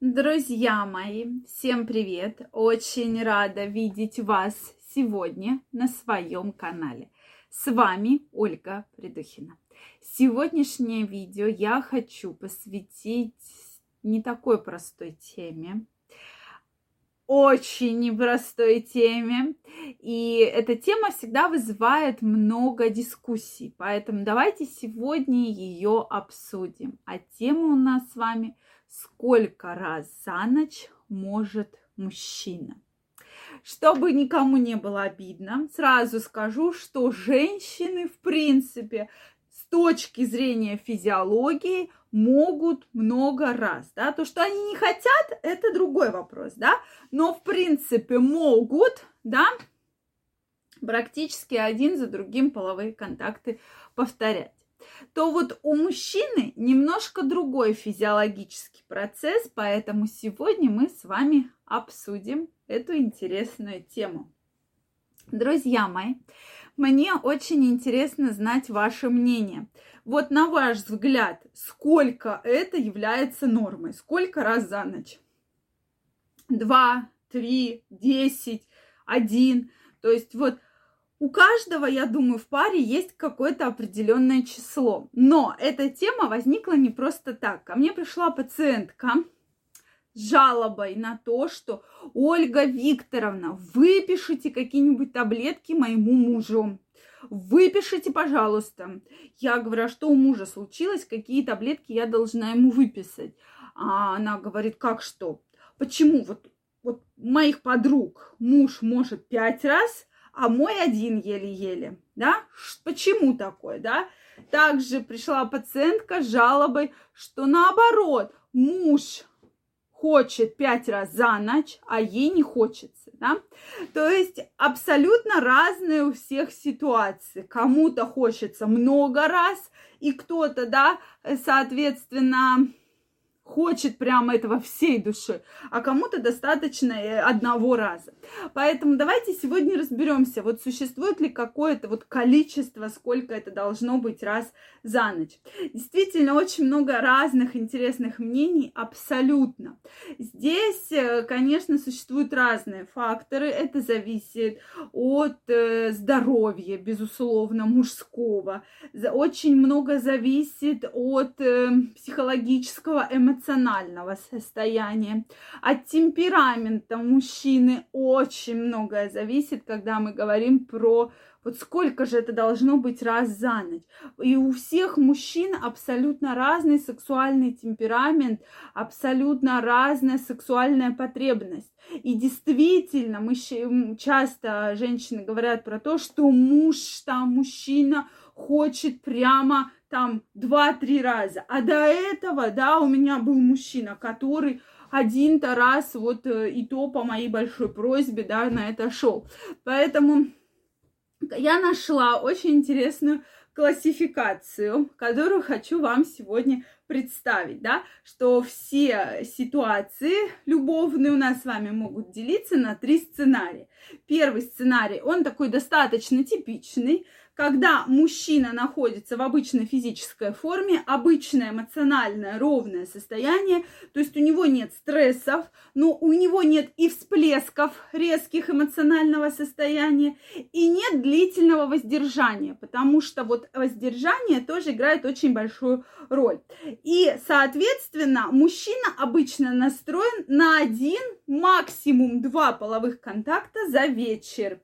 Друзья мои, всем привет! Очень рада видеть вас сегодня на своем канале. С вами Ольга Придухина. Сегодняшнее видео я хочу посвятить не такой простой теме, очень непростой теме. И эта тема всегда вызывает много дискуссий. Поэтому давайте сегодня ее обсудим. А тема у нас с вами – сколько раз за ночь может мужчина. Чтобы никому не было обидно, сразу скажу, что женщины, в принципе, с точки зрения физиологии, могут много раз, да, то, что они не хотят, это другой вопрос, да, но, в принципе, могут, да, практически один за другим половые контакты повторять то вот у мужчины немножко другой физиологический процесс, поэтому сегодня мы с вами обсудим эту интересную тему. Друзья мои, мне очень интересно знать ваше мнение. Вот на ваш взгляд, сколько это является нормой? Сколько раз за ночь? Два, три, десять, один. То есть вот у каждого, я думаю, в паре есть какое-то определенное число. Но эта тема возникла не просто так. Ко мне пришла пациентка с жалобой на то, что Ольга Викторовна, выпишите какие-нибудь таблетки моему мужу. Выпишите, пожалуйста. Я говорю, а что у мужа случилось? Какие таблетки я должна ему выписать? А она говорит, как что? Почему вот, вот моих подруг муж может пять раз, а мой один еле-еле, да? Почему такое, да? Также пришла пациентка с жалобой, что наоборот, муж хочет пять раз за ночь, а ей не хочется, да? То есть абсолютно разные у всех ситуации. Кому-то хочется много раз, и кто-то, да, соответственно, хочет прямо этого всей души, а кому-то достаточно э, одного раза. Поэтому давайте сегодня разберемся, вот существует ли какое-то вот количество, сколько это должно быть раз за ночь. Действительно, очень много разных интересных мнений, абсолютно. Здесь, э, конечно, существуют разные факторы. Это зависит от э, здоровья, безусловно, мужского. Очень много зависит от психологического, эмоционального эмоционального состояния. От темперамента мужчины очень многое зависит, когда мы говорим про вот сколько же это должно быть раз за ночь. И у всех мужчин абсолютно разный сексуальный темперамент, абсолютно разная сексуальная потребность. И действительно, мы часто женщины говорят про то, что муж, там мужчина хочет прямо там два-три раза. А до этого, да, у меня был мужчина, который один-то раз вот э, и то по моей большой просьбе, да, на это шел. Поэтому я нашла очень интересную классификацию, которую хочу вам сегодня представить, да, что все ситуации любовные у нас с вами могут делиться на три сценария. Первый сценарий, он такой достаточно типичный, когда мужчина находится в обычной физической форме, обычное эмоциональное ровное состояние, то есть у него нет стрессов, но у него нет и всплесков резких эмоционального состояния, и нет длительного воздержания, потому что вот воздержание тоже играет очень большую роль. И, соответственно, мужчина обычно настроен на один, максимум два половых контакта за вечер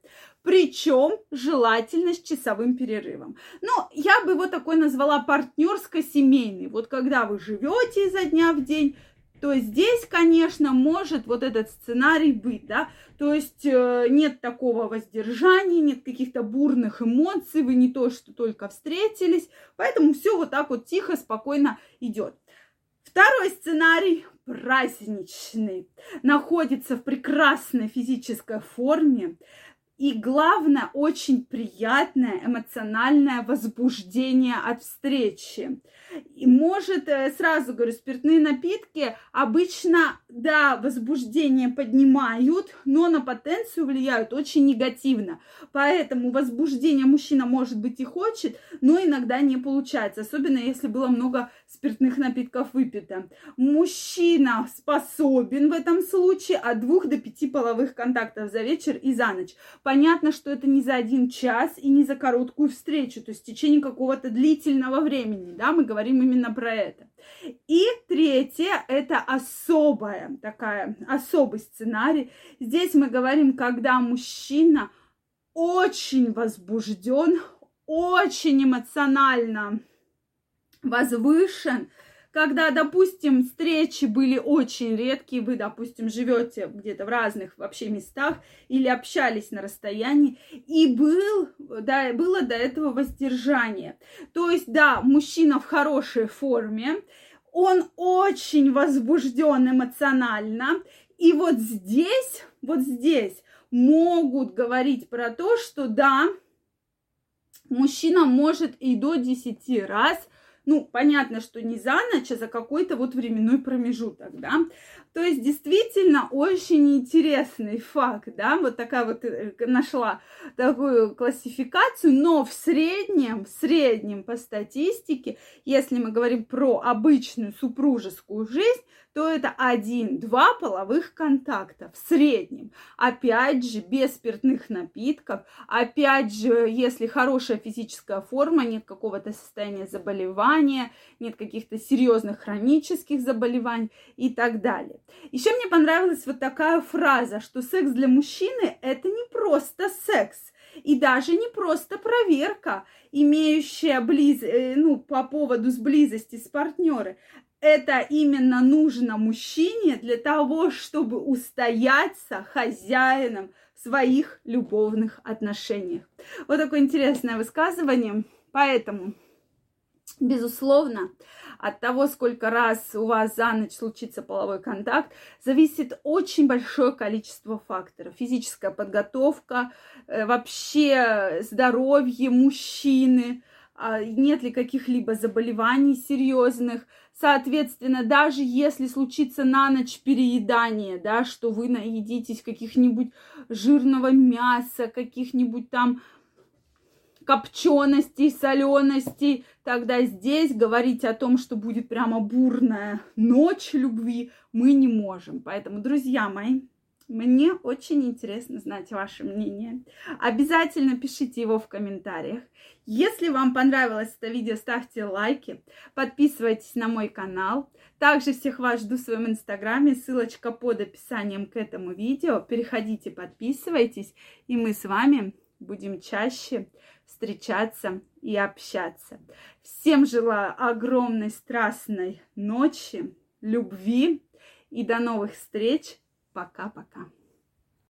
причем желательно с часовым перерывом. Ну, я бы его такой назвала партнерско-семейный. Вот когда вы живете изо дня в день, то здесь, конечно, может вот этот сценарий быть, да, то есть э, нет такого воздержания, нет каких-то бурных эмоций, вы не то, что только встретились, поэтому все вот так вот тихо, спокойно идет. Второй сценарий праздничный, находится в прекрасной физической форме, и главное, очень приятное эмоциональное возбуждение от встречи. Может, э, сразу говорю, спиртные напитки обычно да, возбуждение поднимают, но на потенцию влияют очень негативно. Поэтому возбуждение мужчина, может быть, и хочет, но иногда не получается, особенно если было много спиртных напитков выпито. Мужчина способен в этом случае от двух до пяти половых контактов за вечер и за ночь. Понятно, что это не за один час и не за короткую встречу, то есть в течение какого-то длительного времени, да, мы говорим именно про это. И третье, это особая такая, особый сценарий. Здесь мы говорим, когда мужчина очень возбужден, очень эмоционально возвышен, когда, допустим, встречи были очень редкие, вы, допустим, живете где-то в разных вообще местах или общались на расстоянии, и был, да, было до этого воздержание. То есть, да, мужчина в хорошей форме, он очень возбужден эмоционально, и вот здесь, вот здесь могут говорить про то, что да, мужчина может и до 10 раз ну, понятно, что не за ночь, а за какой-то вот временной промежуток, да. То есть действительно очень интересный факт, да, вот такая вот э, нашла такую классификацию, но в среднем, в среднем по статистике, если мы говорим про обычную супружескую жизнь, то это один-два половых контакта в среднем. Опять же, без спиртных напитков, опять же, если хорошая физическая форма, нет какого-то состояния заболевания, нет каких-то серьезных хронических заболеваний и так далее. Еще мне понравилась вот такая фраза, что секс для мужчины это не просто секс, и даже не просто проверка, имеющая близ, э, ну, по поводу с близости с партнером это именно нужно мужчине для того, чтобы устояться хозяином своих любовных отношениях. Вот такое интересное высказывание. Поэтому, безусловно, от того, сколько раз у вас за ночь случится половой контакт, зависит очень большое количество факторов. Физическая подготовка, э, вообще здоровье мужчины, а, нет ли каких-либо заболеваний серьезных. Соответственно, даже если случится на ночь переедание, да, что вы наедитесь каких-нибудь жирного мяса, каких-нибудь там копченостей, соленостей, тогда здесь говорить о том, что будет прямо бурная ночь любви, мы не можем. Поэтому, друзья мои, мне очень интересно знать ваше мнение. Обязательно пишите его в комментариях. Если вам понравилось это видео, ставьте лайки, подписывайтесь на мой канал. Также всех вас жду в своем инстаграме, ссылочка под описанием к этому видео. Переходите, подписывайтесь, и мы с вами будем чаще встречаться и общаться. Всем желаю огромной страстной ночи, любви и до новых встреч Пока-пока.